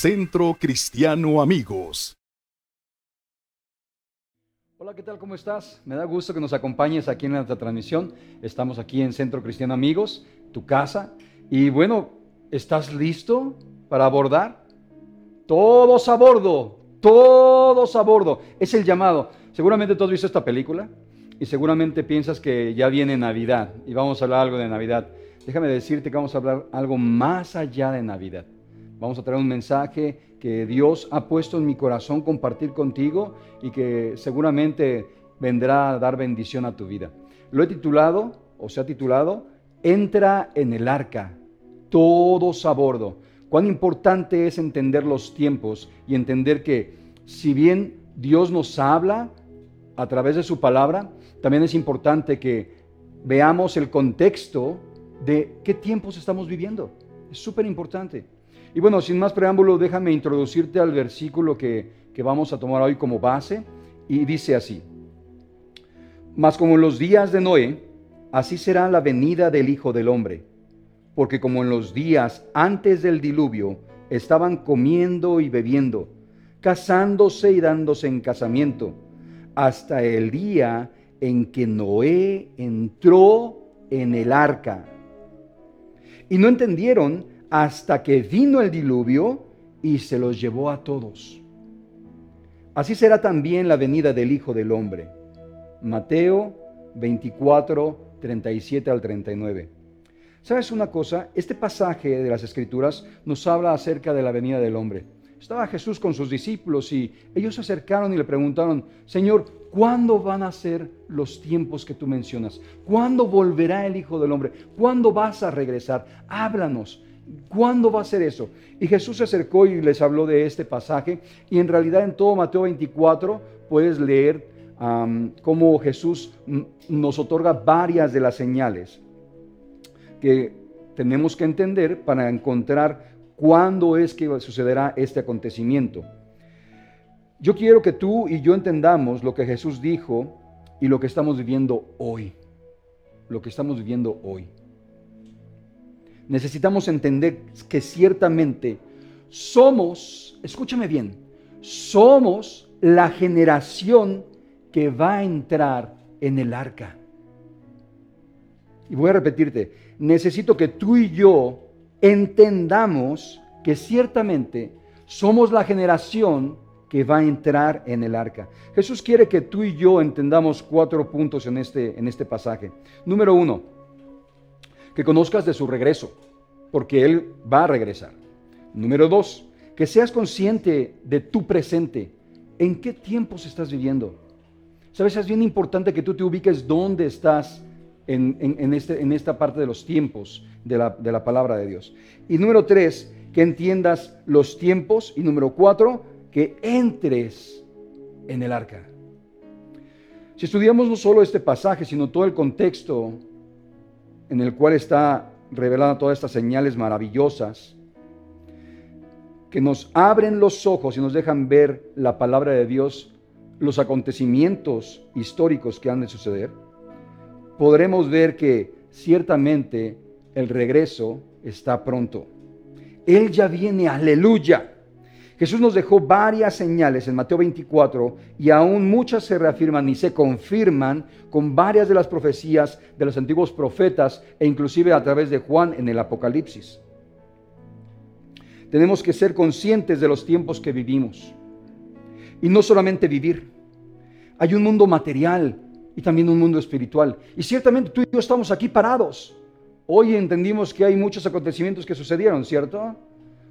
Centro Cristiano Amigos. Hola, ¿qué tal? ¿Cómo estás? Me da gusto que nos acompañes aquí en esta transmisión. Estamos aquí en Centro Cristiano Amigos, tu casa. Y bueno, ¿estás listo para abordar? Todos a bordo, todos a bordo. Es el llamado. Seguramente tú has visto esta película y seguramente piensas que ya viene Navidad y vamos a hablar algo de Navidad. Déjame decirte que vamos a hablar algo más allá de Navidad. Vamos a traer un mensaje que Dios ha puesto en mi corazón compartir contigo y que seguramente vendrá a dar bendición a tu vida. Lo he titulado, o se ha titulado, Entra en el arca, todos a bordo. Cuán importante es entender los tiempos y entender que si bien Dios nos habla a través de su palabra, también es importante que veamos el contexto de qué tiempos estamos viviendo. Es súper importante. Y bueno, sin más preámbulo, déjame introducirte al versículo que, que vamos a tomar hoy como base. Y dice así, mas como en los días de Noé, así será la venida del Hijo del Hombre. Porque como en los días antes del diluvio estaban comiendo y bebiendo, casándose y dándose en casamiento, hasta el día en que Noé entró en el arca. Y no entendieron hasta que vino el diluvio y se los llevó a todos. Así será también la venida del Hijo del Hombre. Mateo 24, 37 al 39. ¿Sabes una cosa? Este pasaje de las Escrituras nos habla acerca de la venida del hombre. Estaba Jesús con sus discípulos y ellos se acercaron y le preguntaron, Señor, ¿cuándo van a ser los tiempos que tú mencionas? ¿Cuándo volverá el Hijo del Hombre? ¿Cuándo vas a regresar? Háblanos. ¿Cuándo va a ser eso? Y Jesús se acercó y les habló de este pasaje. Y en realidad en todo Mateo 24 puedes leer cómo Jesús nos otorga varias de las señales que tenemos que entender para encontrar cuándo es que sucederá este acontecimiento. Yo quiero que tú y yo entendamos lo que Jesús dijo y lo que estamos viviendo hoy. Lo que estamos viviendo hoy. Necesitamos entender que ciertamente somos, escúchame bien, somos la generación que va a entrar en el arca. Y voy a repetirte, necesito que tú y yo entendamos que ciertamente somos la generación que va a entrar en el arca. Jesús quiere que tú y yo entendamos cuatro puntos en este, en este pasaje. Número uno, que conozcas de su regreso, porque Él va a regresar. Número dos, que seas consciente de tu presente. ¿En qué tiempos estás viviendo? Sabes, es bien importante que tú te ubiques dónde estás en, este, en esta parte de los tiempos de la, de la palabra de Dios. Y número tres, que entiendas los tiempos. Y número cuatro, que entres en el arca. Si estudiamos no solo este pasaje, sino todo el contexto en el cual está revelada todas estas señales maravillosas, que nos abren los ojos y nos dejan ver la palabra de Dios, los acontecimientos históricos que han de suceder, podremos ver que ciertamente el regreso está pronto. Él ya viene, aleluya. Jesús nos dejó varias señales en Mateo 24 y aún muchas se reafirman y se confirman con varias de las profecías de los antiguos profetas e inclusive a través de Juan en el Apocalipsis. Tenemos que ser conscientes de los tiempos que vivimos y no solamente vivir. Hay un mundo material y también un mundo espiritual. Y ciertamente tú y yo estamos aquí parados. Hoy entendimos que hay muchos acontecimientos que sucedieron, ¿cierto?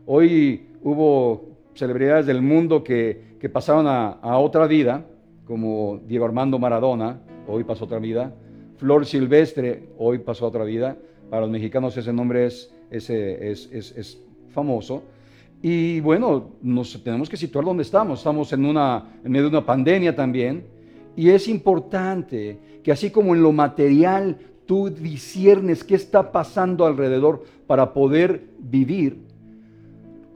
Hoy hubo celebridades del mundo que, que pasaron a, otra vida, como Diego Armando Maradona, hoy pasó otra vida. Flor Silvestre, hoy pasó otra vida. Para los mexicanos ese nombre es, es, es, es famoso. Y bueno, nos tenemos que situar donde estamos. Estamos en, una, en medio de una pandemia también y es importante que así como en lo material tú disiernes qué está pasando alrededor para poder vivir,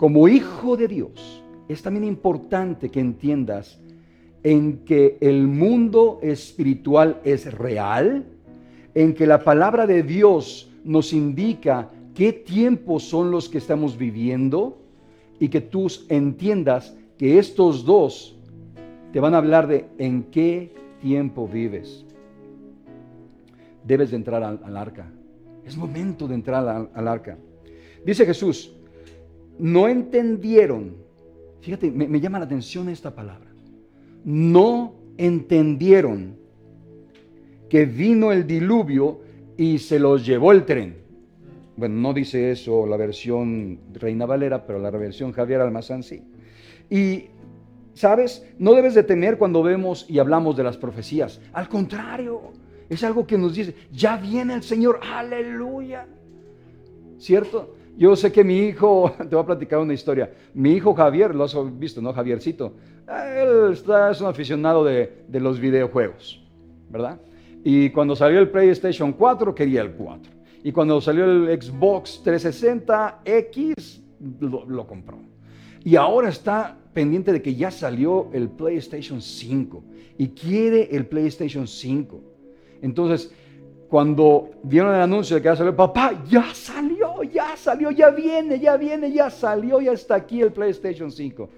como hijo de Dios, es también importante que entiendas en que el mundo espiritual es real, en que la palabra de Dios nos indica qué tiempos son los que estamos viviendo, y que tú entiendas que estos dos te van a hablar de en qué tiempo vives. Debes de entrar al, arca. Es momento de entrar al, al arca. Dice Jesús, no entendieron, fíjate, me, llama la atención esta palabra, no entendieron que vino el diluvio y se los llevó el tren. Bueno, no dice eso la versión Reina Valera, pero la versión Javier Almazán sí. Y, ¿sabes? No debes de temer cuando vemos y hablamos de las profecías. Al contrario, es algo que nos dice, ya viene el Señor, aleluya. ¿Cierto? Yo sé que mi hijo, te voy a platicar una historia. Mi hijo Javier, lo has visto, ¿no? Javiercito. Él está, es un aficionado de, los videojuegos, ¿verdad? Y cuando salió el PlayStation 4, quería el 4. Y cuando salió el Xbox 360X, lo, lo, compró. Y ahora está pendiente de que ya salió el PlayStation 5 y quiere el PlayStation 5. Entonces, cuando vieron el anuncio de que ya salió, papá, ya salió, ya salió, ya viene, ya viene, ya salió, ya está aquí el PlayStation 5.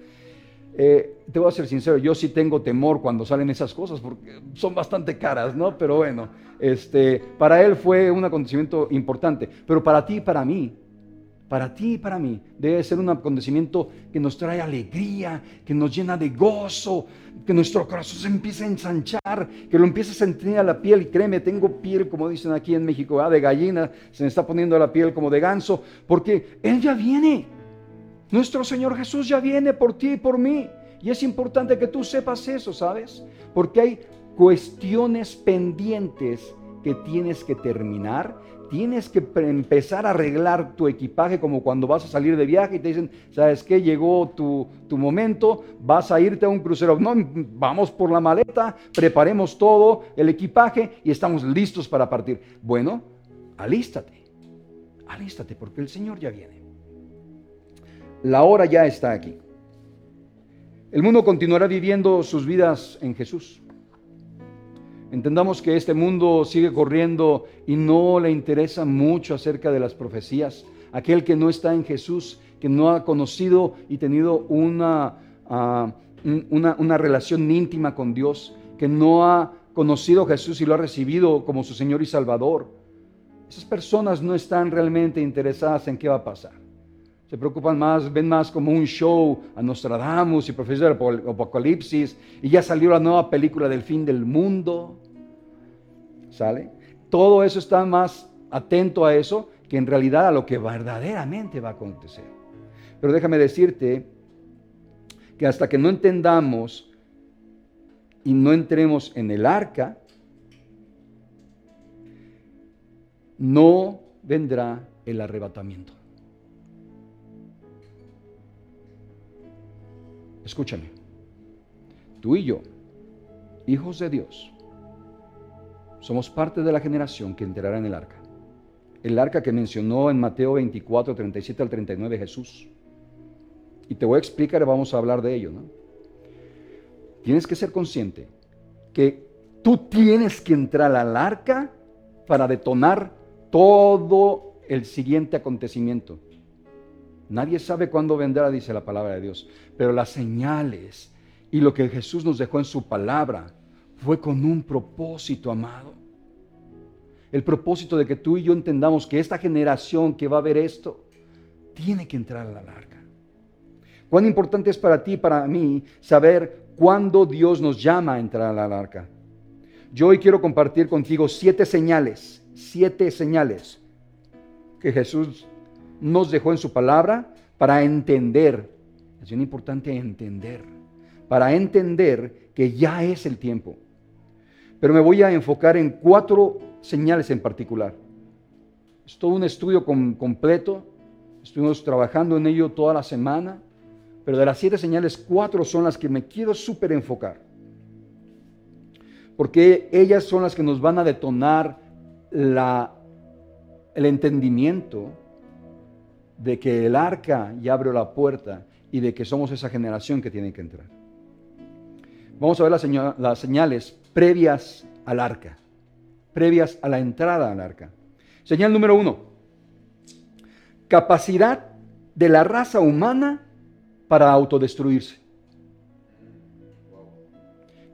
Eh, te voy a ser sincero, yo sí tengo temor cuando salen esas cosas porque son bastante caras, ¿no? Pero bueno, este, para él fue un acontecimiento importante, pero para ti y para mí, para ti y para mí, debe ser un acontecimiento que nos trae alegría, que nos llena de gozo, que nuestro corazón se empiece a ensanchar, que lo empiece a sentir a la piel. Y créeme, tengo piel, como dicen aquí en México, ah, de gallina, se me está poniendo la piel como de ganso, porque Él ya viene. Nuestro Señor Jesús ya viene por ti y por mí. Y es importante que tú sepas eso, ¿sabes? Porque hay cuestiones pendientes que tienes que terminar. Tienes que empezar a arreglar tu equipaje como cuando vas a salir de viaje y te dicen, ¿sabes qué? Llegó tu, tu momento, vas a irte a un crucero. No, vamos por la maleta, preparemos todo, el equipaje y estamos listos para partir. Bueno, alístate, alístate porque el Señor ya viene. La hora ya está aquí. El mundo continuará viviendo sus vidas en Jesús. Entendamos que este mundo sigue corriendo y no le interesa mucho acerca de las profecías. Aquel que no está en Jesús, que no ha conocido y tenido una, ah, una, relación íntima con Dios, que no ha conocido Jesús y lo ha recibido como su Señor y Salvador. Esas personas no están realmente interesadas en qué va a pasar se preocupan más, ven más como un show a Nostradamus y profesor del Apocalipsis, y ya salió la nueva película del fin del mundo. ¿Sale? Todo eso está más atento a eso que en realidad a lo que verdaderamente va a acontecer. Pero déjame decirte que hasta que no entendamos y no entremos en el arca, no vendrá el arrebatamiento. Escúchame, tú y yo, hijos de Dios, somos parte de la generación que entrará en el arca. El arca que mencionó en Mateo 24, 37 al 39 Jesús. Y te voy a explicar, vamos a hablar de ello. Tienes que ser consciente que tú tienes que entrar al arca para detonar todo el siguiente acontecimiento. Nadie sabe cuándo vendrá, dice la palabra de Dios, pero las señales y lo que Jesús nos dejó en su palabra fue con un propósito, amado. El propósito de que tú y yo entendamos que esta generación que va a ver esto tiene que entrar a la larga. Cuán importante es para ti y para mí saber cuándo Dios nos llama a entrar a la larga. Yo hoy quiero compartir contigo siete señales, siete señales que Jesús nos dejó en su palabra para entender, es bien importante entender, para entender que ya es el tiempo. Pero me voy a enfocar en cuatro señales en particular. Es todo un estudio completo, estuvimos trabajando en ello toda la semana, pero de las siete señales, cuatro son las que me quiero súper enfocar. Porque ellas son las que nos van a detonar el entendimiento de que el arca ya abrió la puerta y de que somos esa generación que tiene que entrar. Vamos a ver las señales previas al arca, previas a la entrada al arca. Señal número uno, capacidad de la raza humana para autodestruirse.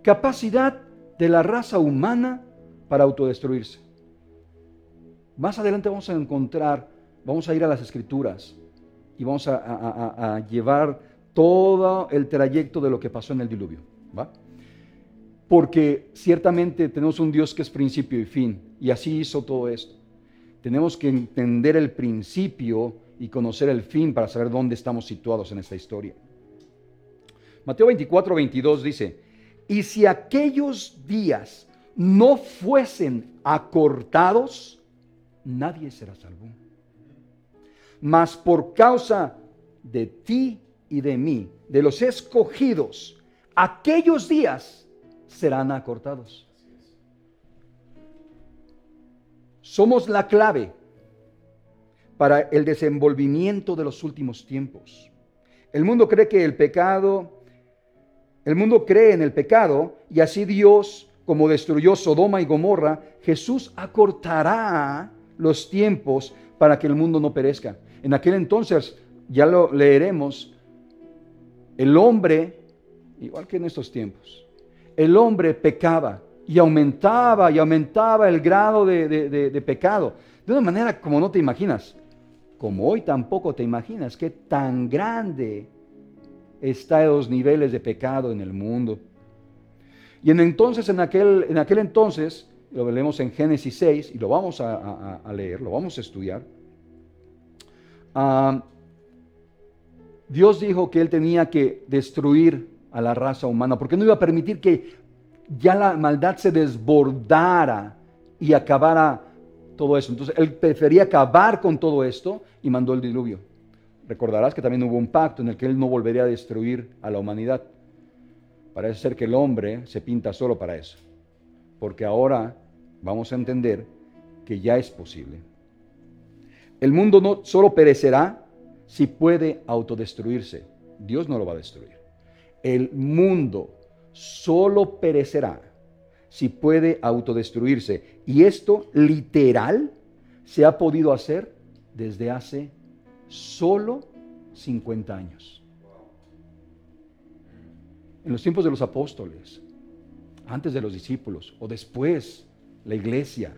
Capacidad de la raza humana para autodestruirse. Más adelante vamos a encontrar, vamos a ir a las escrituras y vamos a, llevar todo el trayecto de lo que pasó en el diluvio. ¿va? Porque ciertamente tenemos un Dios que es principio y fin, y así hizo todo esto. Tenemos que entender el principio y conocer el fin para saber dónde estamos situados en esta historia. Mateo 24, 22 dice, y si aquellos días no fuesen acortados, nadie será salvo. Mas por causa de ti y de mí, de los escogidos, aquellos días serán acortados. Somos la clave para el desenvolvimiento de los últimos tiempos. El mundo cree que el pecado, el mundo cree en el pecado y así Dios, como destruyó Sodoma y Gomorra, Jesús acortará los tiempos para que el mundo no perezca. En aquel entonces, ya lo leeremos, el hombre, igual que en estos tiempos, el hombre pecaba y aumentaba y aumentaba el grado de, pecado. De una manera como no te imaginas. Como hoy tampoco te imaginas que tan grande está los niveles de pecado en el mundo. Y en entonces, en aquel, en aquel entonces, lo leemos en Génesis 6 y lo vamos a, leer, lo vamos a estudiar. Ah, Dios dijo que Él tenía que destruir a la raza humana porque no iba a permitir que ya la maldad se desbordara y acabara todo eso. Entonces Él prefería acabar con todo esto y mandó el diluvio. Recordarás que también hubo un pacto en el que Él no volvería a destruir a la humanidad. Parece ser que el hombre se pinta solo para eso, porque ahora vamos a entender que ya es posible. El mundo no solo perecerá si puede autodestruirse. Dios no lo va a destruir. El mundo solo perecerá si puede autodestruirse. Y esto literal se ha podido hacer desde hace solo 50 años. En los tiempos de los apóstoles, antes de los discípulos o después la iglesia,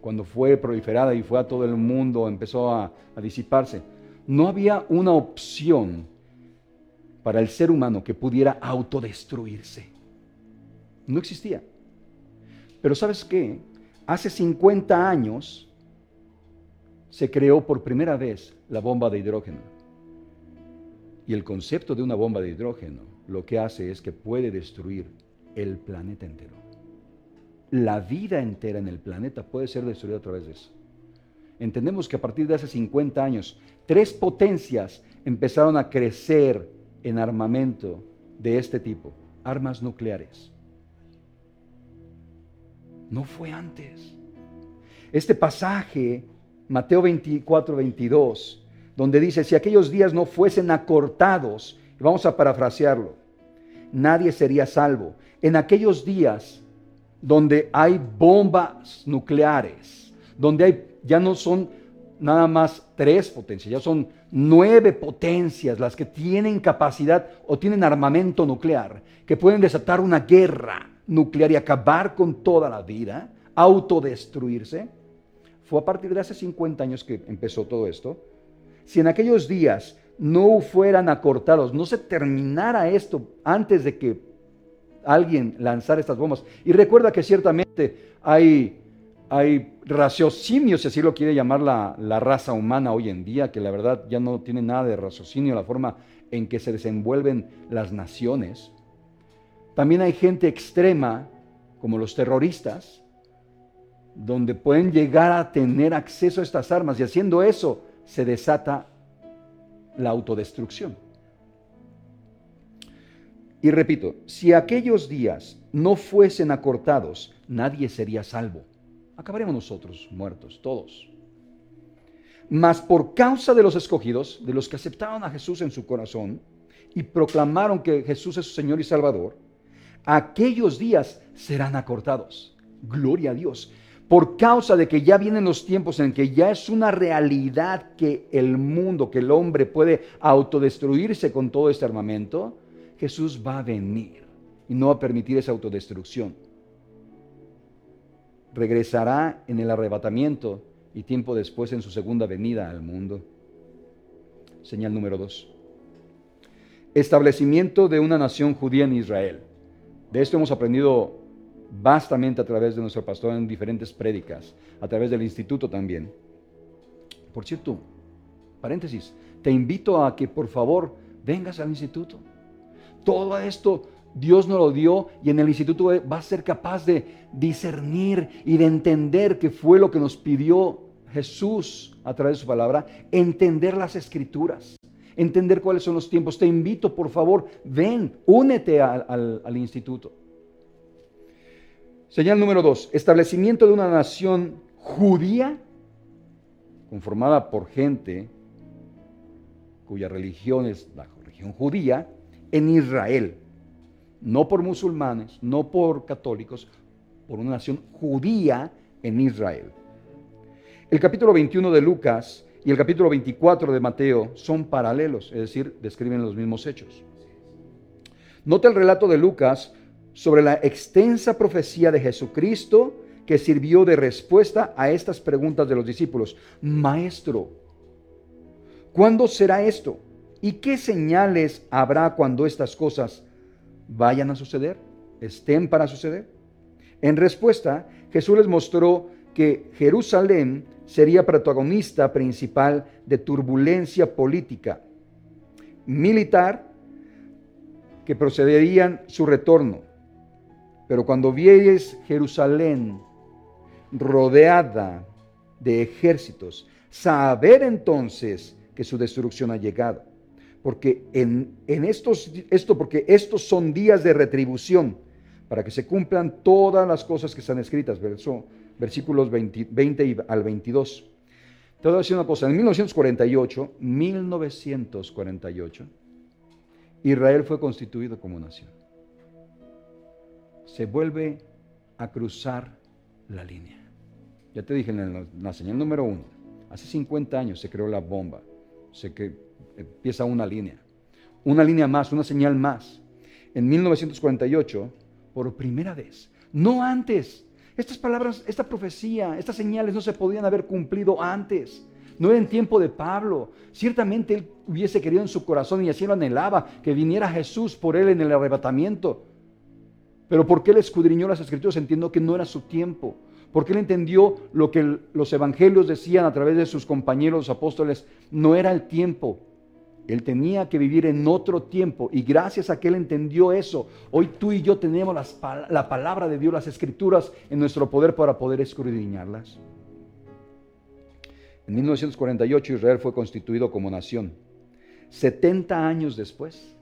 cuando fue proliferada y fue a todo el mundo, empezó a, disiparse, no había una opción para el ser humano que pudiera autodestruirse. No existía. Pero sabes qué? Hace 50 años se creó por primera vez la bomba de hidrógeno. Y el concepto de una bomba de hidrógeno lo que hace es que puede destruir el planeta entero la vida entera en el planeta puede ser destruida a través de eso. Entendemos que a partir de hace 50 años, tres potencias empezaron a crecer en armamento de este tipo, armas nucleares. No fue antes. Este pasaje, Mateo 24, 22, donde dice, si aquellos días no fuesen acortados, vamos a parafrasearlo, nadie sería salvo. En aquellos días donde hay bombas nucleares, donde hay, ya no son nada más tres potencias, ya son nueve potencias las que tienen capacidad o tienen armamento nuclear, que pueden desatar una guerra nuclear y acabar con toda la vida, autodestruirse. Fue a partir de hace 50 años que empezó todo esto. Si en aquellos días no fueran acortados, no se terminara esto antes de que alguien lanzar estas bombas. Y recuerda que ciertamente hay, hay raciocinios, si así lo quiere llamar la, la, raza humana hoy en día, que la verdad ya no tiene nada de raciocinio, la forma en que se desenvuelven las naciones. También hay gente extrema, como los terroristas, donde pueden llegar a tener acceso a estas armas y haciendo eso se desata la autodestrucción. Y repito, si aquellos días no fuesen acortados, nadie sería salvo. Acabaremos nosotros muertos, todos. Mas por causa de los escogidos, de los que aceptaron a Jesús en su corazón y proclamaron que Jesús es su Señor y Salvador, aquellos días serán acortados. Gloria a Dios. por causa de que ya vienen los tiempos en que ya es una realidad que el mundo, que el hombre puede autodestruirse con todo este armamento, Jesús va a venir y no va a permitir esa autodestrucción. Regresará en el arrebatamiento y tiempo después en su segunda venida al mundo. Señal número dos. Establecimiento de una nación judía en Israel. De esto hemos aprendido vastamente a través de nuestro pastor en diferentes prédicas, a través del instituto también. Por cierto, paréntesis, te invito a que por favor vengas al instituto. Todo esto Dios nos lo dio y en el instituto va a ser capaz de discernir y de entender qué fue lo que nos pidió Jesús a través de su palabra, entender las escrituras, entender cuáles son los tiempos. Te invito, por favor, ven, únete al, al instituto. Señal número dos, establecimiento de una nación judía conformada por gente cuya religión es la religión judía en Israel, no por musulmanes, no por católicos, por una nación judía en Israel. El capítulo 21 de Lucas y el capítulo 24 de Mateo son paralelos, es decir, describen los mismos hechos. Nota el relato de Lucas sobre la extensa profecía de Jesucristo que sirvió de respuesta a estas preguntas de los discípulos. Maestro, ¿cuándo será esto? ¿Y qué señales habrá cuando estas cosas vayan a suceder? ¿Estén para suceder? En respuesta, Jesús les mostró que Jerusalén sería protagonista principal de turbulencia política, militar, que procederían su retorno pero cuando vieres Jerusalén rodeada de ejércitos, saber entonces que su destrucción ha llegado. Porque en, estos, esto, porque estos son días de retribución, para que se cumplan todas las cosas que están escritas, verso, versículos 20, 20 al 22. Te voy a decir una cosa, en 1948, 1948, Israel fue constituido como nación se vuelve a cruzar la línea. Ya te dije en la, señal número uno, hace 50 años se creó la bomba, se empieza una línea, una línea más, una señal más. En 1948, por primera vez, no antes, estas palabras, esta profecía, estas señales no se podían haber cumplido antes. No era en tiempo de Pablo. Ciertamente él hubiese querido en su corazón y así lo anhelaba, que viniera Jesús por él en el arrebatamiento. Pero porque él escudriñó las escrituras, entiendo que no era su tiempo. Porque él entendió lo que los evangelios decían a través de sus compañeros apóstoles, no era el tiempo. Él tenía que vivir en otro tiempo y gracias a que él entendió eso, hoy tú y yo tenemos la palabra de Dios, las escrituras en nuestro poder para poder escudriñarlas. En 1948 Israel fue constituido como nación. 70 años después,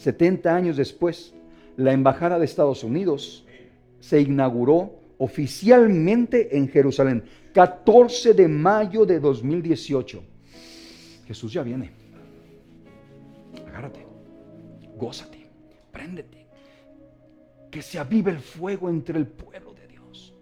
70 años después, la Embajada de Estados Unidos se inauguró oficialmente en Jerusalén, 14 de mayo de 2018. Jesús ya viene. Agárrate, gózate, préndete. Que se avive el fuego entre el pueblo de Dios.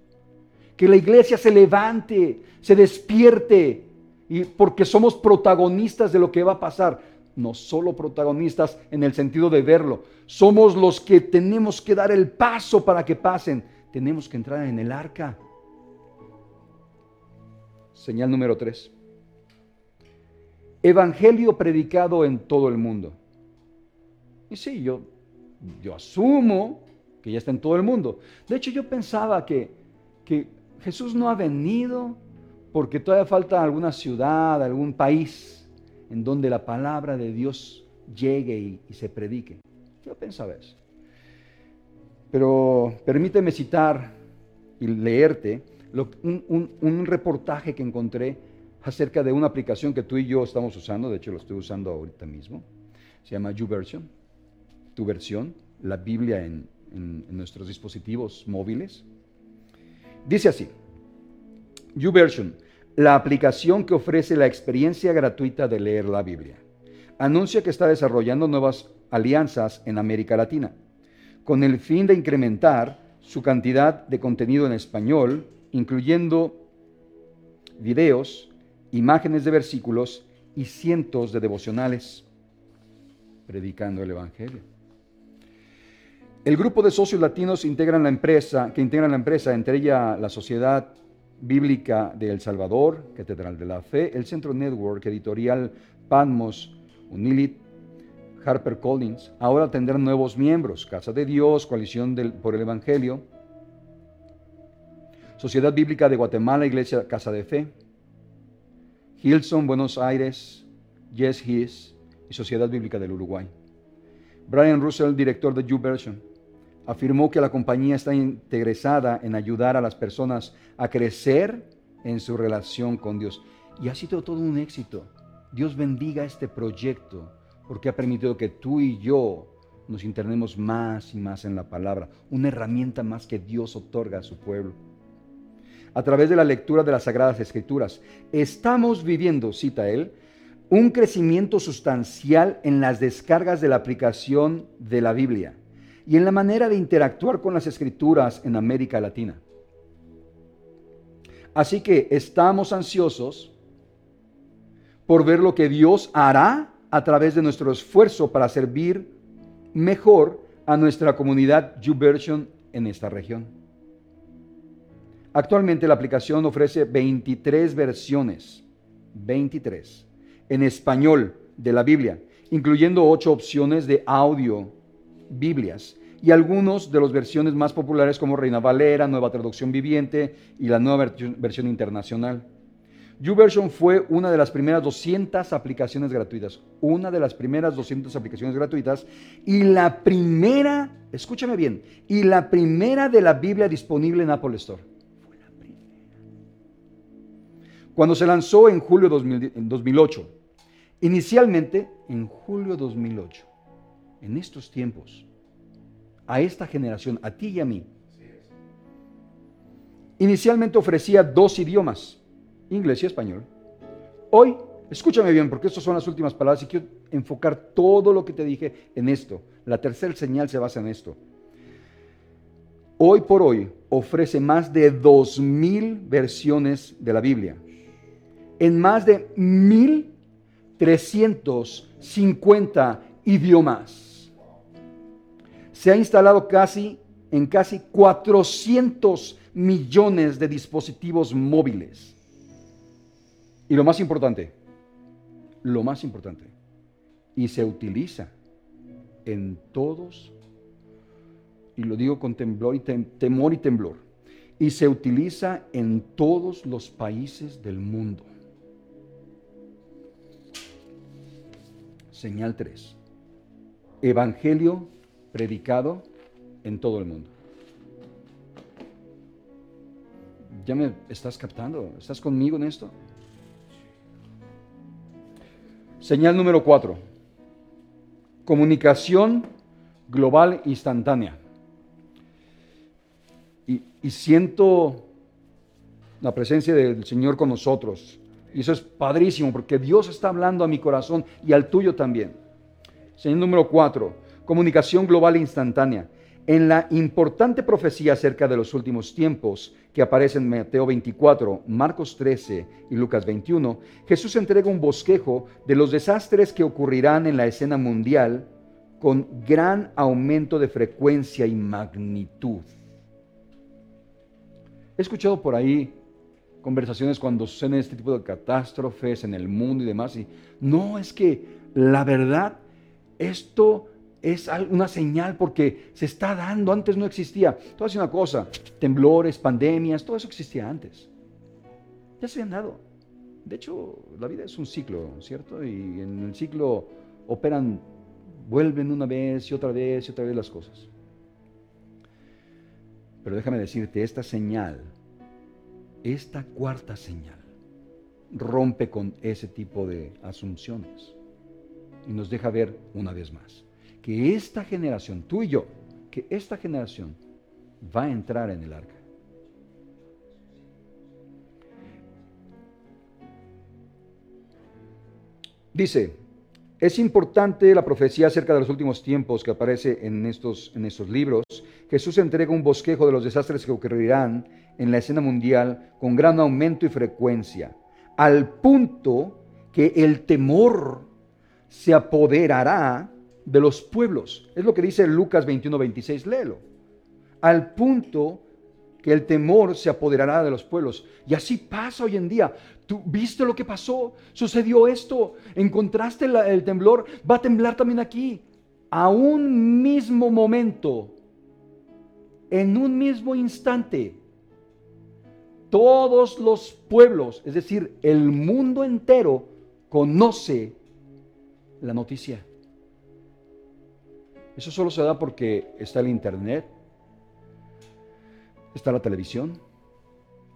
Que la iglesia se levante, se despierte, y porque somos protagonistas de lo que va a pasar no solo protagonistas en el sentido de verlo, somos los que tenemos que dar el paso para que pasen. Tenemos que entrar en el arca. Señal número 3. Evangelio predicado en todo el mundo. Y sí, yo, yo asumo que ya está en todo el mundo. De hecho, yo pensaba que, que Jesús no ha venido porque todavía falta alguna ciudad, algún país en donde la palabra de Dios llegue y, se predique. Yo pensaba eso. Pero permíteme citar y leerte un, reportaje que encontré acerca de una aplicación que tú y yo estamos usando, de hecho lo estoy usando ahorita mismo, se llama YouVersion, tu versión, la Biblia en, en nuestros dispositivos móviles. Dice así, YouVersion, la aplicación que ofrece la experiencia gratuita de leer la Biblia. Anuncia que está desarrollando nuevas alianzas en América Latina. con el fin de incrementar su cantidad de contenido en español, incluyendo videos, imágenes de versículos y cientos de devocionales predicando el Evangelio. El grupo de socios latinos integran la empresa, que integran la empresa, entre ella la Sociedad Bíblica de El Salvador, Catedral de la Fe, el Centro Network, Editorial Patmos, Unilit, Harper Collins. Ahora tendrán nuevos miembros, Casa de Dios, Coalición por el Evangelio, Sociedad Bíblica de Guatemala, Iglesia Casa de Fe, Hilson, Buenos Aires, Yes His y Sociedad Bíblica del Uruguay. Brian Russell, director de YouVersion, afirmó que la compañía está interesada en ayudar a las personas a crecer en su relación con Dios. Y ha sido todo un éxito. Dios bendiga este proyecto porque ha permitido que tú y yo nos internemos más y más en la palabra, una herramienta más que Dios otorga a su pueblo. A través de la lectura de las Sagradas Escrituras, estamos viviendo, cita él, un crecimiento sustancial en las descargas de la aplicación de la Biblia y en la manera de interactuar con las escrituras en América Latina. Así que estamos ansiosos por ver lo que Dios hará a través de nuestro esfuerzo para servir mejor a nuestra comunidad YouVersion en esta región. Actualmente la aplicación ofrece 23 versiones, 23, en español de la Biblia, incluyendo 8 opciones de audio, Biblias, y algunos de las versiones más populares como Reina Valera, Nueva Traducción Viviente y la nueva versión internacional. YouVersion fue una de las primeras 200 aplicaciones gratuitas, una de las primeras 200 aplicaciones gratuitas y la primera, escúchame bien, y la primera de la Biblia disponible en Apple Store. Cuando se lanzó en julio de 2008, inicialmente en julio de 2008, en estos tiempos, a esta generación, a ti y a mí, inicialmente ofrecía dos idiomas inglés y español. Hoy, escúchame bien, porque estas son las últimas palabras y quiero enfocar todo lo que te dije en esto. La tercera señal se basa en esto. Hoy por hoy ofrece más de dos mil versiones de la Biblia en más de 1350 idiomas. Se ha instalado casi en casi 400 millones de dispositivos móviles. Y lo más importante, lo más importante, y se utiliza en todos, y lo digo con temblor y temor y temblor, y se utiliza en todos los países del mundo. Señal 3. Evangelio predicado en todo el mundo. ¿Ya me estás captando? ¿Estás conmigo en esto? Señal número cuatro. Comunicación global instantánea. Y, y, siento la presencia del Señor con nosotros. Y eso es padrísimo porque Dios está hablando a mi corazón y al tuyo también. Señal número cuatro. Comunicación global instantánea. En la importante profecía acerca de los últimos tiempos que aparece en Mateo 24, Marcos 13 y Lucas 21, Jesús entrega un bosquejo de los desastres que ocurrirán en la escena mundial con gran aumento de frecuencia y magnitud. He escuchado por ahí conversaciones cuando suceden este tipo de catástrofes en el mundo y demás, y no es que la verdad, esto es una señal porque se está dando, antes no existía. Todo es una cosa, temblores, pandemias, todo eso existía antes. Ya se habían dado. De hecho, la vida es un ciclo, ¿cierto? Y en el ciclo operan, vuelven una vez y otra vez y otra vez las cosas. Pero déjame decirte, esta señal, esta cuarta señal, rompe con ese tipo de asunciones y nos deja ver una vez más que esta generación, tú y yo, que esta generación va a entrar en el arca. Dice, Es importante la profecía acerca de los últimos tiempos que aparece en estos, en libros. Jesús entrega un bosquejo de los desastres que ocurrirán en la escena mundial con gran aumento y frecuencia, al punto que el temor se apoderará de los pueblos. Es lo que dice Lucas 21, 26, léelo. Al punto que el temor se apoderará de los pueblos. Y así pasa hoy en día. ¿Tú viste lo que pasó? Sucedió esto. ¿Encontraste el temblor? Va a temblar también aquí. A un mismo momento, en un mismo instante, todos los pueblos, es decir, el mundo entero, conoce la noticia. Eso solo se da porque está el Internet, está la televisión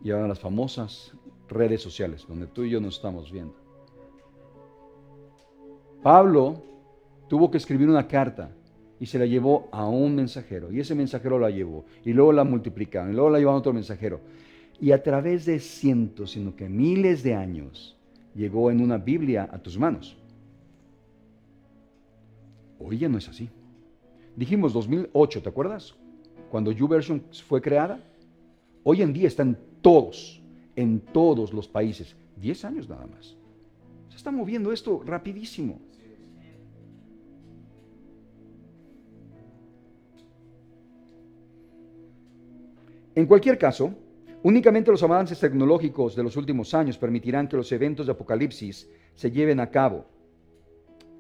y ahora las famosas redes sociales, donde tú y yo nos estamos viendo. Pablo tuvo que escribir una carta y se la llevó a un mensajero y ese mensajero la llevó y luego la multiplicaron y luego la llevaron a otro mensajero. Y a través de cientos, sino que miles de años, llegó en una Biblia a tus manos. Hoy ya no es así. Dijimos 2008, ¿te acuerdas? Cuando YouVersion fue creada. Hoy en día está en todos, en todos los países. 10 años nada más. Se está moviendo esto rapidísimo. En cualquier caso, únicamente los avances tecnológicos de los últimos años permitirán que los eventos de Apocalipsis se lleven a cabo.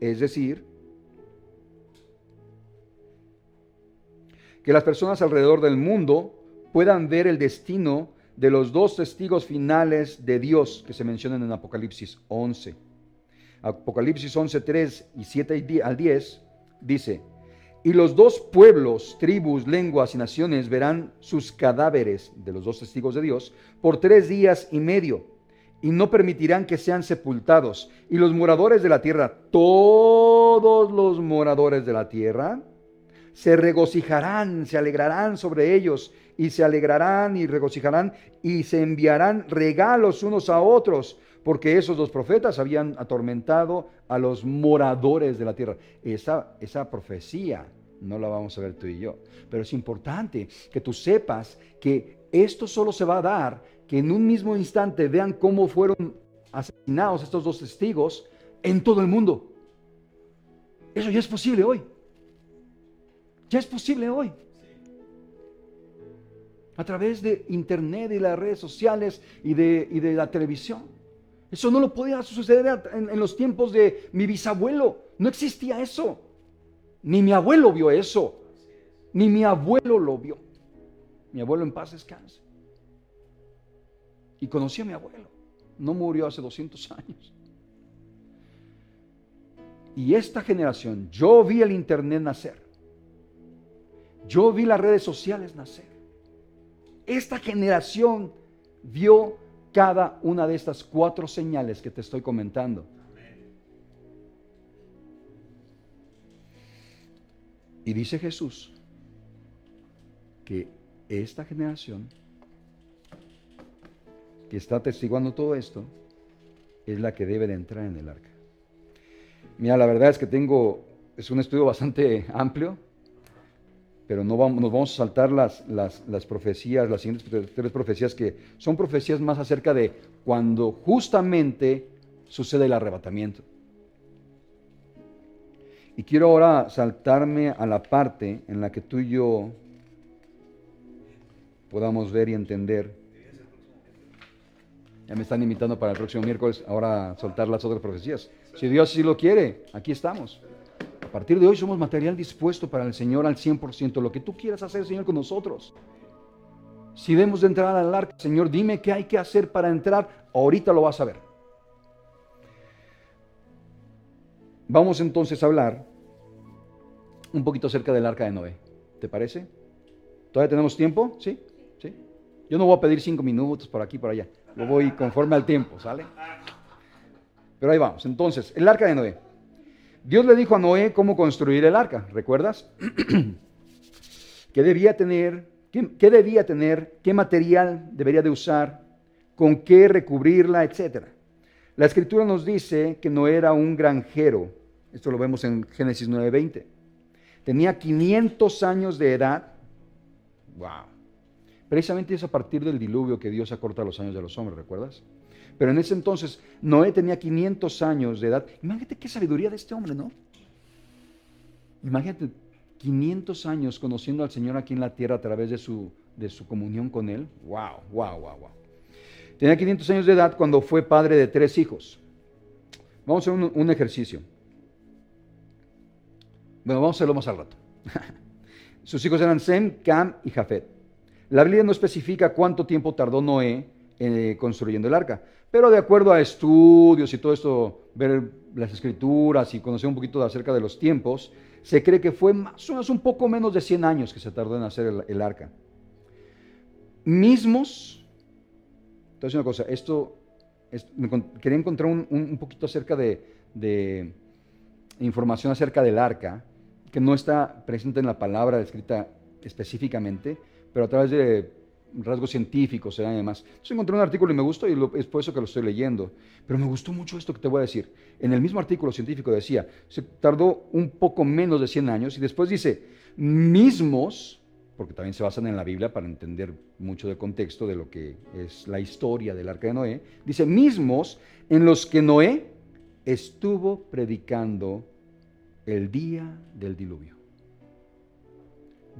Es decir, que las personas alrededor del mundo puedan ver el destino de los dos testigos finales de Dios que se mencionan en Apocalipsis 11. Apocalipsis 11, 3 y 7 al 10 dice, y los dos pueblos, tribus, lenguas y naciones verán sus cadáveres de los dos testigos de Dios por tres días y medio y no permitirán que sean sepultados. Y los moradores de la tierra, todos los moradores de la tierra, se regocijarán, se alegrarán sobre ellos y se alegrarán y regocijarán y se enviarán regalos unos a otros, porque esos dos profetas habían atormentado a los moradores de la tierra. Esa, esa profecía no la vamos a ver tú y yo, pero es importante que tú sepas que esto solo se va a dar, que en un mismo instante vean cómo fueron asesinados estos dos testigos en todo el mundo. Eso ya es posible hoy. Ya es posible hoy. A través de internet y las redes sociales y de, de la televisión. Eso no lo podía suceder en, los tiempos de mi bisabuelo. No existía eso. Ni mi abuelo vio eso. Ni mi abuelo lo vio. Mi abuelo en paz descanse. Y conocí a mi abuelo. No murió hace 200 años. Y esta generación, yo vi el Internet nacer. Yo vi las redes sociales nacer. Esta generación vio cada una de estas cuatro señales que te estoy comentando. Y dice Jesús que esta generación que está testiguando todo esto es la que debe de entrar en el arca. Mira, la verdad es que tengo, es un estudio bastante amplio, pero no vamos, nos vamos a saltar las, las, profecías, las siguientes tres profecías que son profecías más acerca de cuando justamente sucede el arrebatamiento. Y quiero ahora saltarme a la parte en la que tú y yo podamos ver y entender. Ya me están invitando para el próximo miércoles ahora soltar las otras profecías. Si Dios sí lo quiere, aquí estamos. Partir de hoy somos material dispuesto para el Señor al 100%. Lo que tú quieras hacer, Señor, con nosotros. Si debemos de entrar al arca, Señor, dime qué hay que hacer para entrar. Ahorita lo vas a ver. Vamos entonces a hablar un poquito acerca del arca de Noé. ¿Te parece? ¿Todavía tenemos tiempo? ¿Sí? ¿Sí? Yo no voy a pedir cinco minutos por aquí, por allá. Lo voy conforme al tiempo, ¿sale? Pero ahí vamos. Entonces, el arca de Noé. Dios le dijo a Noé cómo construir el arca, ¿recuerdas? ¿Qué debía tener? Qué, debía tener? ¿Qué material debería de usar? ¿Con qué recubrirla? Etcétera. La escritura nos dice que Noé era un granjero Esto lo vemos en Génesis 9:20. Tenía 500 años de edad. Wow. Precisamente es a partir del diluvio que Dios acorta los años de los hombres, ¿recuerdas? Pero en ese entonces Noé tenía 500 años de edad. Imagínate qué sabiduría de este hombre, ¿no? Imagínate 500 años conociendo al Señor aquí en la tierra a través de su, de su comunión con Él. Wow, wow, wow, wow. Tenía 500 años de edad cuando fue padre de tres hijos. Vamos a hacer un, un ejercicio. Bueno, vamos a hacerlo más al rato. Sus hijos eran Sem, Cam y Jafet. La Biblia no especifica cuánto tiempo tardó Noé eh, construyendo el arca, pero de acuerdo a estudios y todo esto, ver las escrituras y conocer un poquito acerca de los tiempos, se cree que fue más o menos un poco menos de 100 años que se tardó en hacer el, el arca. Mismos, entonces una cosa, esto, es- me quería encontrar un, un- poquito acerca de, de información acerca del arca, que no está presente en la palabra escrita específicamente, pero a través de rasgos científicos y demás. Entonces encontré un artículo y me gustó y es por eso que lo estoy leyendo. Pero me gustó mucho esto que te voy a decir. En el mismo artículo científico decía, se tardó un poco menos de 100 años y después dice, mismos, porque también se basan en la Biblia para entender mucho del contexto de lo que es la historia del arca de Noé, dice, mismos en los que Noé estuvo predicando el día del diluvio.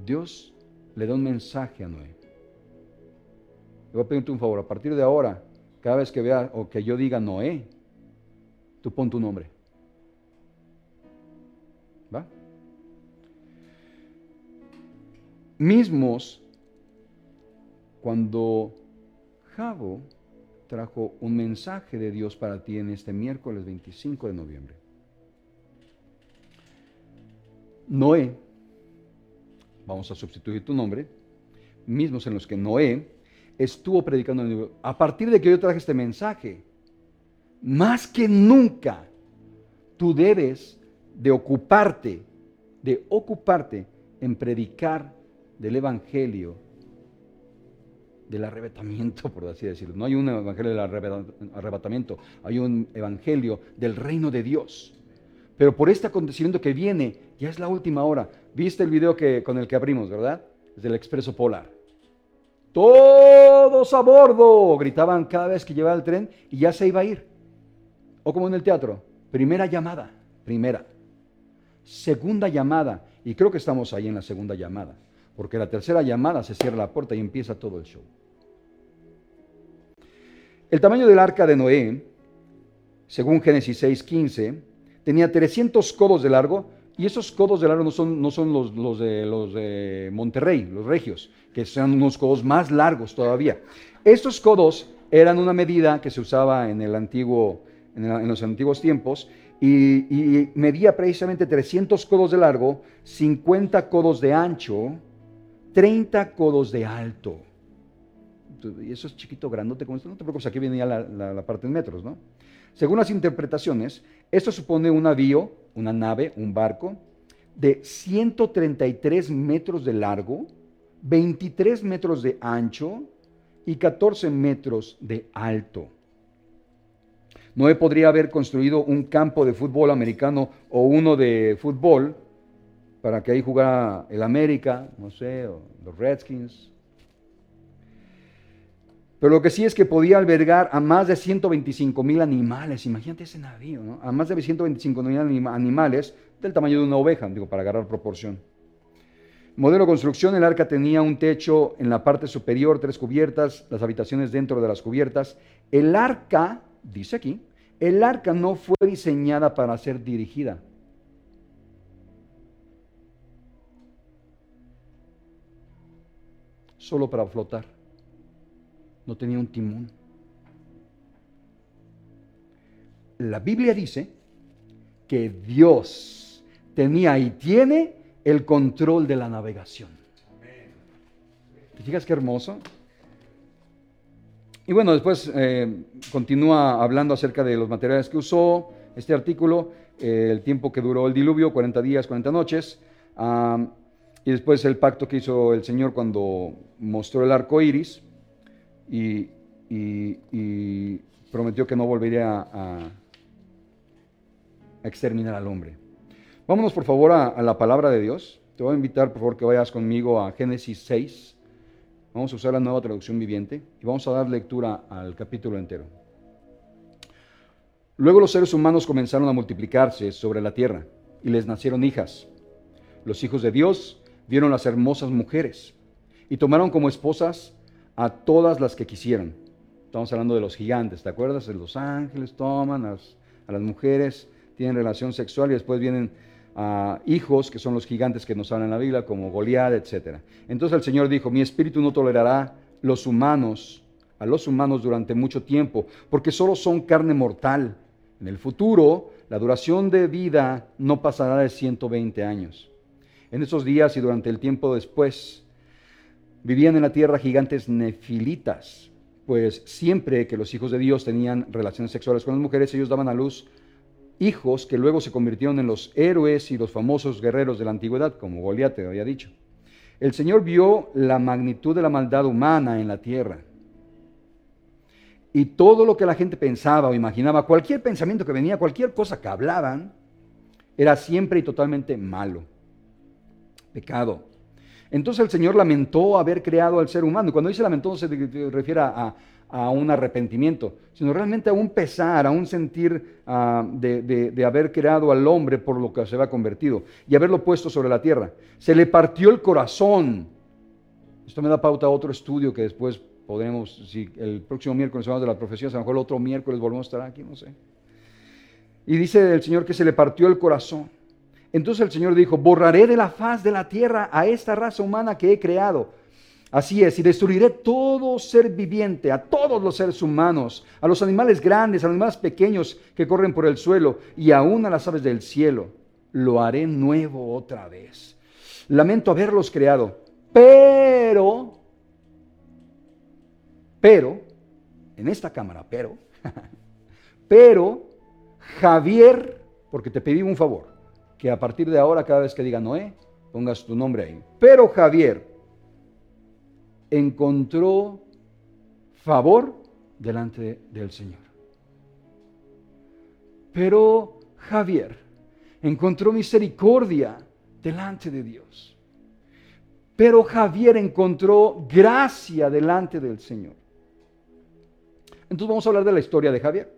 Dios le da un mensaje a Noé. Le voy a pedirte un favor, a partir de ahora, cada vez que vea o que yo diga Noé, tú pon tu nombre. ¿Va? Mismos, cuando Jabo trajo un mensaje de Dios para ti en este miércoles 25 de noviembre. Noé, vamos a sustituir tu nombre, mismos en los que Noé estuvo predicando. en el libro. A partir de que yo traje este mensaje, más que nunca, tú debes de ocuparte, de ocuparte en predicar del Evangelio, del arrebatamiento, por así decirlo. No hay un Evangelio del arrebata- arrebatamiento, hay un Evangelio del reino de Dios. Pero por este acontecimiento que viene, ya es la última hora. ¿Viste el video que, con el que abrimos, verdad? Es del Expreso Polar. Todos a bordo, gritaban cada vez que llevaba el tren y ya se iba a ir. O como en el teatro, primera llamada, primera. Segunda llamada, y creo que estamos ahí en la segunda llamada, porque la tercera llamada se cierra la puerta y empieza todo el show. El tamaño del arca de Noé, según Génesis 6:15, tenía 300 codos de largo, y esos codos de largo no son, no son los, los de, los de Monterrey, los regios, que son unos codos más largos todavía. Estos codos eran una medida que se usaba en, el antiguo, en, el- en los antiguos tiempos y, y medía precisamente 300 codos de largo, 50 codos de ancho, 30 codos de alto. Y eso es chiquito, grandote, como esto. No te preocupes, aquí viene ya la, la- la parte en metros, ¿no? Según las interpretaciones, esto supone un navío, una nave, un barco, de 133 metros de largo, 23 metros de ancho y 14 metros de alto. Noé podría haber construido un campo de fútbol americano o uno de fútbol para que ahí jugara el América, no sé, o los Redskins. Pero lo que sí es que podía albergar a más de 125 mil animales. Imagínate ese navío, ¿no? A más de 125 mil anima- animales del tamaño de una oveja, digo, para agarrar proporción. Modelo de construcción, el arca tenía un techo en la parte superior, tres cubiertas, las habitaciones dentro de las cubiertas. El arca, dice aquí, el arca no fue diseñada para ser dirigida. Solo para flotar. No tenía un timón. La Biblia dice que Dios tenía y tiene el control de la navegación. ¿Te fijas qué hermoso? Y bueno, después eh, continúa hablando acerca de los materiales que usó, este artículo, eh, el tiempo que duró el diluvio, 40 días, 40 noches, ah, y después el pacto que hizo el Señor cuando mostró el arco iris y, prometió que no volvería a, exterminar al hombre. Vámonos por favor a, a la palabra de Dios. Te voy a invitar por favor que vayas conmigo a Génesis 6. Vamos a usar la nueva traducción viviente y vamos a dar lectura al capítulo entero. Luego los seres humanos comenzaron a multiplicarse sobre la tierra y les nacieron hijas. Los hijos de Dios vieron las hermosas mujeres y tomaron como esposas a todas las que quisieran. Estamos hablando de los gigantes, ¿te acuerdas? De los ángeles toman a las, mujeres, tienen relación sexual y después vienen a hijos, que son los gigantes que nos hablan en la Biblia, como Goliat, etc. Entonces el Señor dijo, mi espíritu no tolerará los humanos, a los humanos durante mucho tiempo, porque solo son carne mortal. En el futuro, la duración de vida no pasará de 120 años. En esos días y durante el tiempo después, vivían en la tierra gigantes nefilitas, pues siempre que los hijos de Dios tenían relaciones sexuales con las mujeres, ellos daban a luz hijos que luego se convirtieron en los héroes y los famosos guerreros de la antigüedad, como Goliat te había dicho. El Señor vio la magnitud de la maldad humana en la tierra. Y todo lo que la gente pensaba o imaginaba, cualquier pensamiento que venía, cualquier cosa que hablaban, era siempre y totalmente malo. Pecado. Entonces el Señor lamentó haber creado al ser humano. Y cuando dice lamentó no se refiere a, un arrepentimiento, sino realmente a un pesar, a un sentir ah, de, haber creado al hombre por lo que se había convertido y haberlo puesto sobre la tierra. Se le partió el corazón. Esto me da pauta a otro estudio que después podremos, si el próximo miércoles hablamos de las profecías, a lo mejor el otro miércoles volvemos a estar aquí, no sé. Y dice el Señor que se le partió el corazón. Entonces el Señor dijo, borraré de la faz de la tierra a esta raza humana que he creado. Así es, y destruiré todo ser viviente, a todos los seres humanos, a los animales grandes, a los animales pequeños que corren por el suelo y aún a las aves del cielo. Lo haré nuevo otra vez. Lamento haberlos creado, pero, pero, en esta cámara, pero, pero, Javier, porque te pedí un favor, que a partir de ahora, cada vez que diga Noé, pongas tu nombre ahí. Pero Javier encontró favor delante del Señor. Pero Javier encontró misericordia delante de Dios. Pero Javier encontró gracia delante del Señor. Entonces vamos a hablar de la historia de Javier.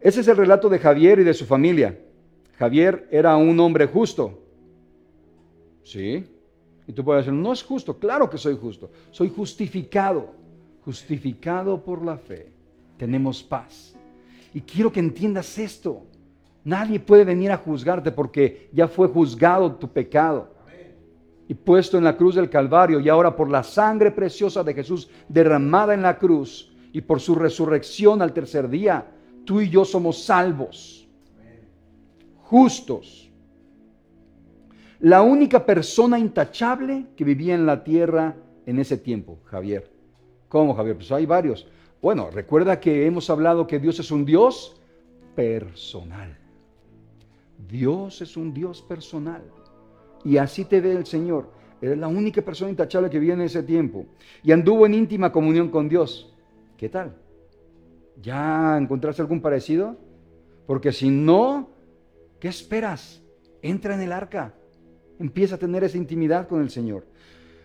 Ese es el relato de Javier y de su familia. Javier era un hombre justo. ¿Sí? Y tú puedes decir, no es justo. Claro que soy justo. Soy justificado. Justificado por la fe. Tenemos paz. Y quiero que entiendas esto. Nadie puede venir a juzgarte porque ya fue juzgado tu pecado y puesto en la cruz del Calvario y ahora por la sangre preciosa de Jesús derramada en la cruz y por su resurrección al tercer día, tú y yo somos salvos justos. La única persona intachable que vivía en la tierra en ese tiempo, Javier. ¿Cómo, Javier? Pues hay varios. Bueno, recuerda que hemos hablado que Dios es un Dios personal. Dios es un Dios personal. Y así te ve el Señor. Eres la única persona intachable que vivía en ese tiempo. Y anduvo en íntima comunión con Dios. ¿Qué tal? ¿Ya encontraste algún parecido? Porque si no, ¿Qué esperas? Entra en el arca. Empieza a tener esa intimidad con el Señor.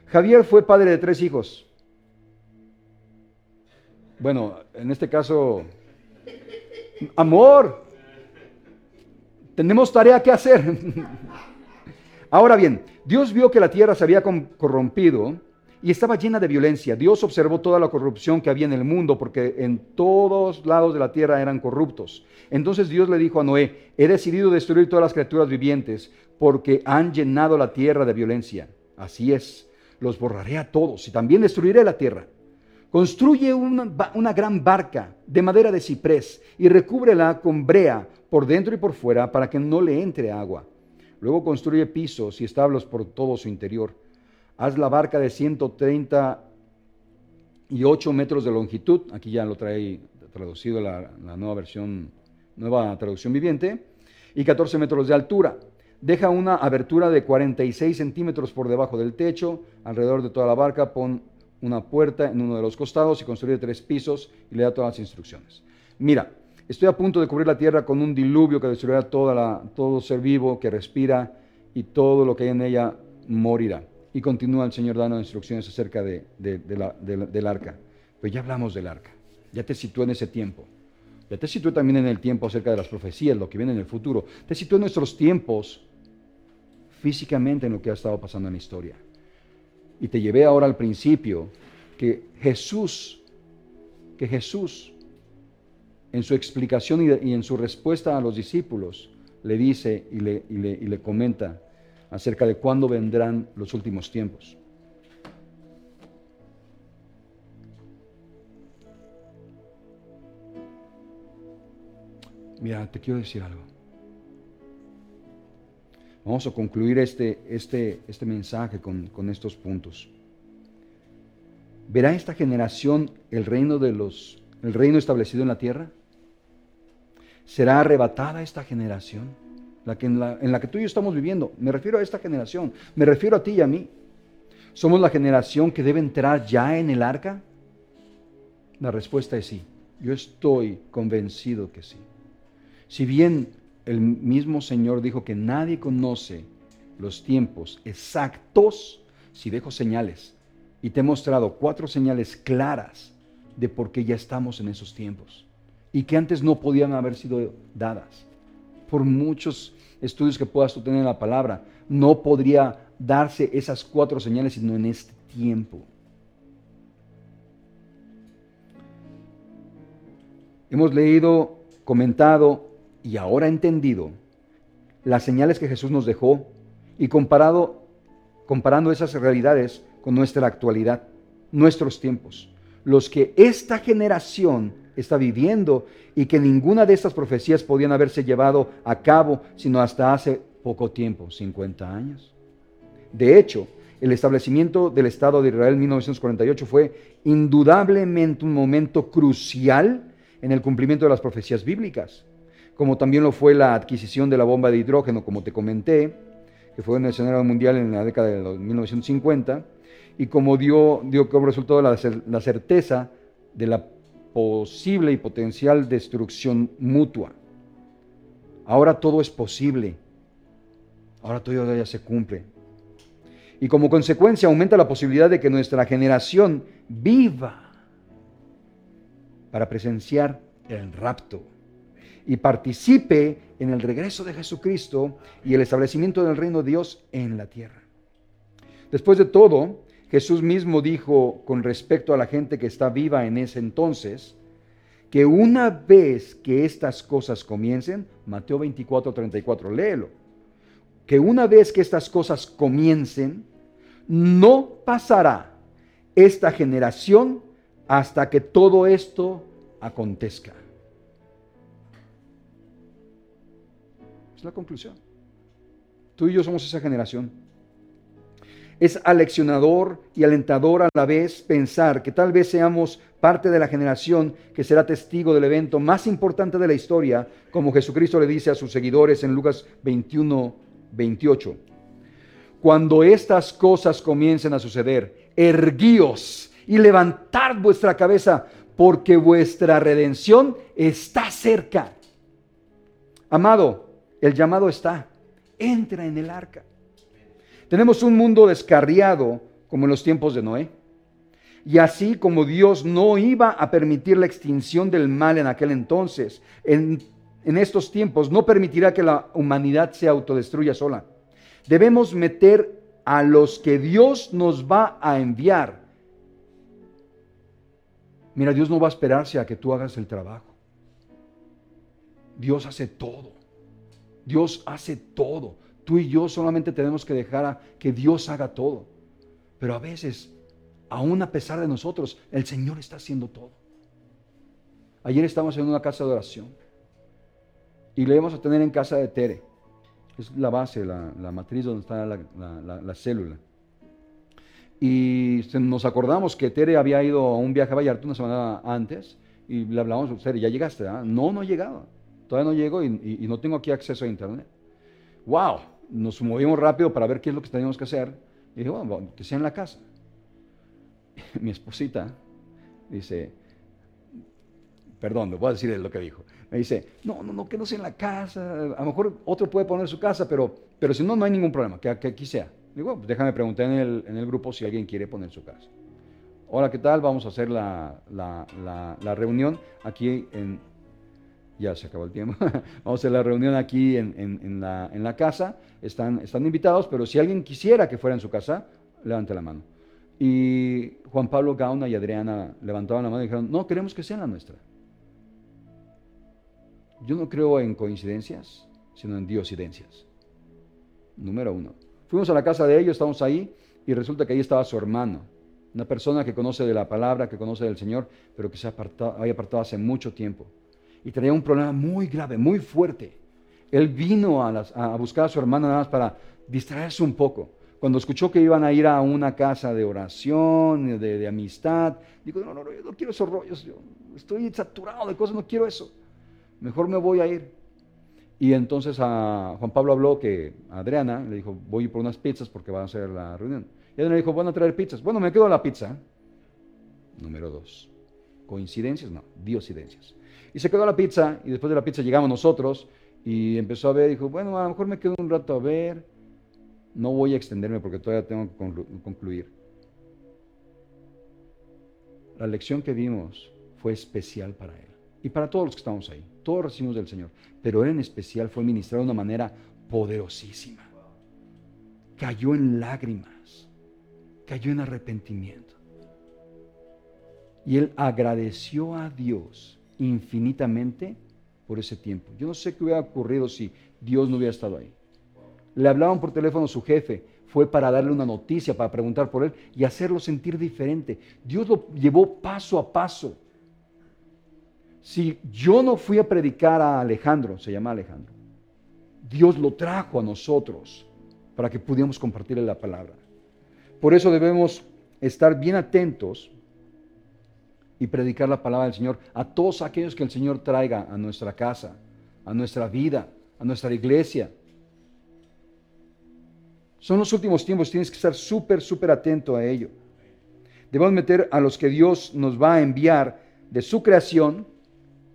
Javier fue padre de tres hijos. Bueno, en este caso, amor, tenemos tarea que hacer. Ahora bien, Dios vio que la tierra se había corrompido y estaba llena de violencia. Dios observó toda la corrupción que había en el mundo porque en todos lados de la tierra eran corruptos. Entonces Dios le dijo a Noé, he decidido destruir todas las criaturas vivientes porque han llenado la tierra de violencia. Así es, los borraré a todos y también destruiré la tierra. Construye una, una gran barca de madera de ciprés y recúbrela con brea por dentro y por fuera para que no le entre agua. Luego construye pisos y establos por todo su interior haz la barca de 138 metros de longitud, aquí ya lo trae traducido la, la nueva versión, nueva traducción viviente, y 14 metros de altura. Deja una abertura de 46 centímetros por debajo del techo, alrededor de toda la barca pon una puerta en uno de los costados y construye tres pisos y le da todas las instrucciones. Mira, Estoy a punto de cubrir la tierra con un diluvio que destruirá toda la, todo ser vivo que respira y todo lo que hay en ella morirá. Y continúa el Señor dando instrucciones acerca de, la, del arca. Pues ya hablamos del arca. Ya te situé en ese tiempo. Ya te situé también en el tiempo acerca de las profecías, lo que viene en el futuro. Te situé en nuestros tiempos físicamente en lo que ha estado pasando en la historia. Y te llevé ahora al principio que Jesús, que Jesús, en su explicación y, en su respuesta a los discípulos, le dice y le, y le comenta acerca de cuándo vendrán los últimos tiempos. Mira, te quiero decir algo. Vamos a concluir este, este, este mensaje con, con estos puntos. ¿Verá esta generación el reino de los, el reino establecido en la tierra? ¿Será arrebatada esta generación? La que en, la, en la que tú y yo estamos viviendo. Me refiero a esta generación. Me refiero a ti y a mí. ¿Somos la generación que debe entrar ya en el arca? La respuesta es sí. Yo estoy convencido que sí. Si bien el mismo Señor dijo que nadie conoce los tiempos exactos si dejo señales. Y te he mostrado cuatro señales claras de por qué ya estamos en esos tiempos. Y que antes no podían haber sido dadas. Por muchos estudios que puedas tú tener en la palabra, no podría darse esas cuatro señales sino en este tiempo. Hemos leído, comentado y ahora entendido las señales que Jesús nos dejó y comparado, comparando esas realidades con nuestra actualidad, nuestros tiempos, los que esta generación está viviendo y que ninguna de estas profecías podían haberse llevado a cabo sino hasta hace poco tiempo, 50 años. De hecho, el establecimiento del Estado de Israel en 1948 fue indudablemente un momento crucial en el cumplimiento de las profecías bíblicas como también lo fue la adquisición de la bomba de hidrógeno, como te comenté, que fue en el escenario mundial en la década de 1950, y como dio, dio como resultado la, la certeza de la posible y potencial destrucción mutua. Ahora todo es posible. Ahora todo ya se cumple. Y como consecuencia aumenta la posibilidad de que nuestra generación viva para presenciar el rapto y participe en el regreso de Jesucristo y el establecimiento del reino de Dios en la tierra. Después de todo, Jesús mismo dijo con respecto a la gente que está viva en ese entonces, que una vez que estas cosas comiencen, Mateo 24, 34, léelo, que una vez que estas cosas comiencen, no pasará esta generación hasta que todo esto acontezca. la conclusión. Tú y yo somos esa generación. Es aleccionador y alentador a la vez pensar que tal vez seamos parte de la generación que será testigo del evento más importante de la historia, como Jesucristo le dice a sus seguidores en Lucas 21, 28. Cuando estas cosas comiencen a suceder, erguíos y levantad vuestra cabeza, porque vuestra redención está cerca. Amado, el llamado está, entra en el arca. Tenemos un mundo descarriado como en los tiempos de Noé. Y así como Dios no iba a permitir la extinción del mal en aquel entonces, en, estos tiempos no permitirá que la humanidad se autodestruya sola. Debemos meter a los que Dios nos va a enviar. Mira, Dios no va a esperarse a que tú hagas el trabajo. Dios hace todo. Dios hace todo. Tú y yo solamente tenemos que dejar a que Dios haga todo. Pero a veces, aún a pesar de nosotros, el Señor está haciendo todo. Ayer estamos en una casa de oración y le vamos a tener en casa de Tere. Es la base, la, matriz donde está la, célula. Y nos acordamos que Tere había ido a un viaje a Vallarta una semana antes y le hablamos, Tere, ¿ya llegaste? Ah? No, no he llegado. Todavía no llego y, no tengo aquí acceso a internet. ¡Wow! Nos movimos rápido para ver qué es lo que teníamos que hacer. Y dije, bueno, que sea en la casa. Mi esposita dice, perdón, le voy a decir lo que dijo. Me dice, no, no, no, que no sea en la casa. A lo mejor otro puede poner su casa, pero, pero si no, no hay ningún problema, que, que aquí sea. Digo, pues déjame preguntar en el, en el, grupo si alguien quiere poner su casa. Hola, ¿qué tal? Vamos a hacer la, la, la, reunión aquí en... Ya se acabó el tiempo. Vamos a hacer la reunión aquí en, la, casa. Están, están invitados, pero si alguien quisiera que fuera en su casa, levante la mano. Y Juan Pablo Gauna y Adriana levantaban la mano y dijeron, no, queremos que sea la nuestra. Yo no creo en coincidencias, sino en diosidencias. Número uno. Fuimos a la casa de ellos, estamos ahí, y resulta que ahí estaba su hermano, una persona que conoce de la palabra, que conoce del Señor, pero que se había apartado hace mucho tiempo. Y tenía un problema muy grave, muy fuerte. Él vino a, buscar a su hermano nada más para distraerse un poco cuando escuchó que iban a ir a una casa de oración, de, amistad, dijo, no, no, no, yo no quiero esos rollos, yo estoy saturado de cosas, no quiero eso, mejor me voy a ir. Y entonces Juan Pablo habló que a Adriana le dijo, voy por unas pizzas porque va a ser la reunión. Y Adriana dijo, van a traer pizzas. Bueno, me quedo la pizza. Número dos. ¿Coincidencias? No, diosidencias. Y se quedó la pizza y después de la pizza llegamos nosotros y empezó a ver, dijo, bueno, a lo mejor me quedo un rato a ver no voy a extenderme porque todavía tengo que concluir. La lección que vimos fue especial para él y para todos los que estamos ahí. Todos recibimos del Señor, pero él en especial fue ministrado de una manera poderosísima. Cayó en lágrimas, cayó en arrepentimiento. Y él agradeció a Dios infinitamente por ese tiempo. Yo no sé qué hubiera ocurrido si Dios no hubiera estado ahí. Le hablaban por teléfono a su jefe, fue para darle una noticia, para preguntar por él y hacerlo sentir diferente. Dios lo llevó paso a paso. Si yo no fui a predicar a Alejandro, se llama Alejandro, Dios lo trajo a nosotros para que pudiéramos compartirle la palabra. Por eso debemos estar bien atentos y predicar la palabra del Señor a todos aquellos que el Señor traiga a nuestra casa, a nuestra vida, a nuestra iglesia. Son los últimos tiempos, tienes que estar súper, súper atento a ello. Debemos meter a los que Dios nos va a enviar de su creación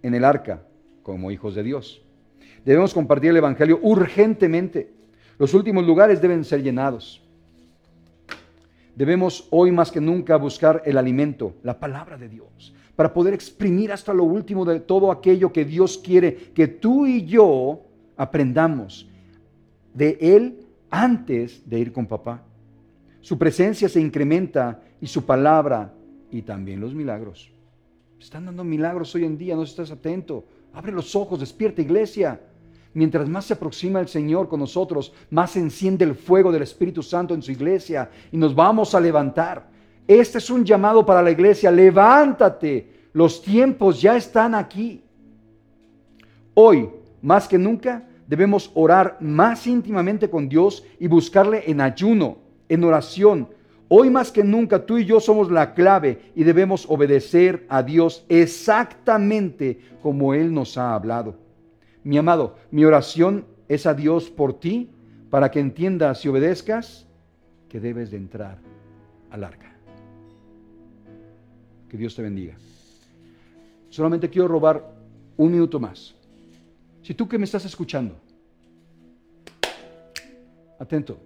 en el arca, como hijos de Dios. Debemos compartir el Evangelio urgentemente. Los últimos lugares deben ser llenados. Debemos hoy más que nunca buscar el alimento, la palabra de Dios, para poder exprimir hasta lo último de todo aquello que Dios quiere que tú y yo aprendamos de Él antes de ir con papá. Su presencia se incrementa y su palabra y también los milagros. Están dando milagros hoy en día, no estás atento. Abre los ojos, despierta iglesia. Mientras más se aproxima el Señor con nosotros, más se enciende el fuego del Espíritu Santo en su iglesia y nos vamos a levantar. Este es un llamado para la iglesia. Levántate. Los tiempos ya están aquí. Hoy, más que nunca, debemos orar más íntimamente con Dios y buscarle en ayuno, en oración. Hoy más que nunca tú y yo somos la clave y debemos obedecer a Dios exactamente como Él nos ha hablado. Mi amado, mi oración es a Dios por ti para que entiendas y obedezcas que debes de entrar al arca. Que Dios te bendiga. Solamente quiero robar un minuto más. Si tú que me estás escuchando, atento,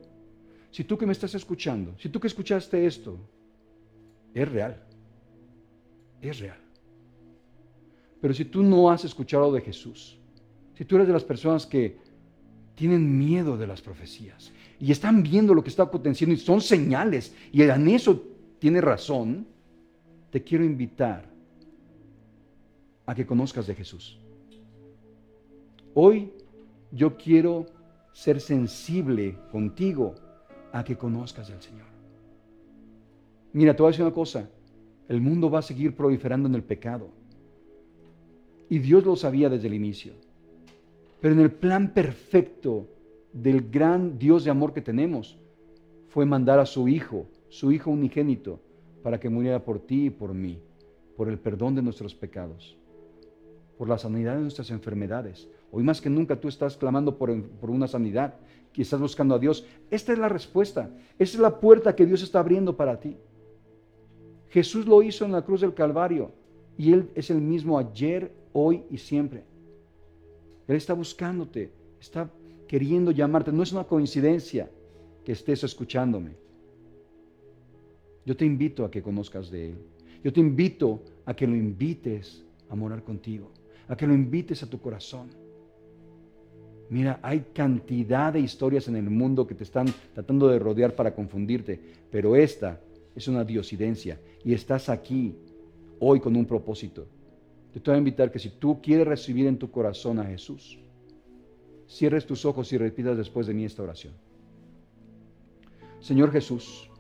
si tú que me estás escuchando, si tú que escuchaste esto, es real, es real. Pero si tú no has escuchado de Jesús, si tú eres de las personas que tienen miedo de las profecías y están viendo lo que está aconteciendo y son señales y en eso tiene razón, te quiero invitar a que conozcas de Jesús. Hoy yo quiero ser sensible contigo a que conozcas al Señor. Mira, te voy a decir una cosa, el mundo va a seguir proliferando en el pecado. Y Dios lo sabía desde el inicio. Pero en el plan perfecto del gran Dios de amor que tenemos, fue mandar a su Hijo, su Hijo unigénito, para que muriera por ti y por mí, por el perdón de nuestros pecados por la sanidad de nuestras enfermedades. Hoy más que nunca tú estás clamando por, una sanidad, que estás buscando a Dios. Esta es la respuesta. Esta es la puerta que Dios está abriendo para ti. Jesús lo hizo en la cruz del Calvario Y Él es el mismo ayer, hoy y siempre. Él está buscándote, está queriendo llamarte. No es una coincidencia que estés escuchándome. Yo te invito a que conozcas de Él. Yo te invito a que lo invites a morar contigo, a que lo invites a tu corazón. Mira, hay cantidad de historias en el mundo que te están tratando de rodear para confundirte, pero esta es una diosidencia y estás aquí hoy con un propósito. Te voy a invitar que si tú quieres recibir en tu corazón a Jesús, cierres tus ojos y repitas después de mí esta oración. Señor Jesús,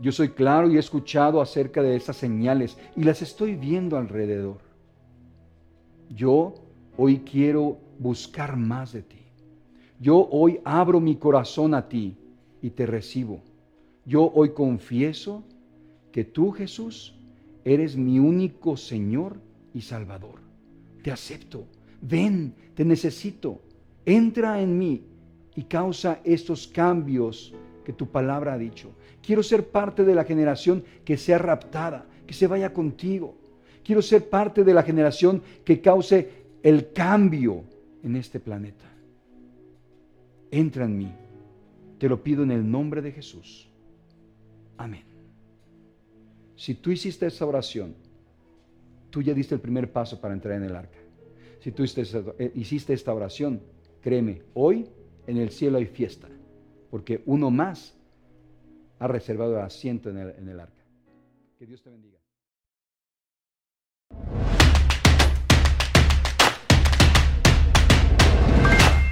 yo soy claro y he escuchado acerca de esas señales y las estoy viendo alrededor. Yo hoy quiero buscar más de ti. Yo hoy abro mi corazón a ti y te recibo. Yo hoy confieso que tú, Jesús, eres mi único Señor y Salvador. Te acepto. Ven, te necesito. Entra en mí y causa estos cambios que tu palabra ha dicho. Quiero ser parte de la generación que sea raptada, que se vaya contigo. Quiero ser parte de la generación que cause el cambio en este planeta. Entra en mí. Te lo pido en el nombre de Jesús. Amén. Si tú hiciste esa oración, tú ya diste el primer paso para entrar en el arca. Si tú hiciste esta oración, créeme, hoy en el cielo hay fiesta, porque uno más ha reservado asiento en el, en el arca. Que Dios te bendiga.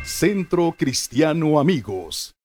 Centro Cristiano Amigos.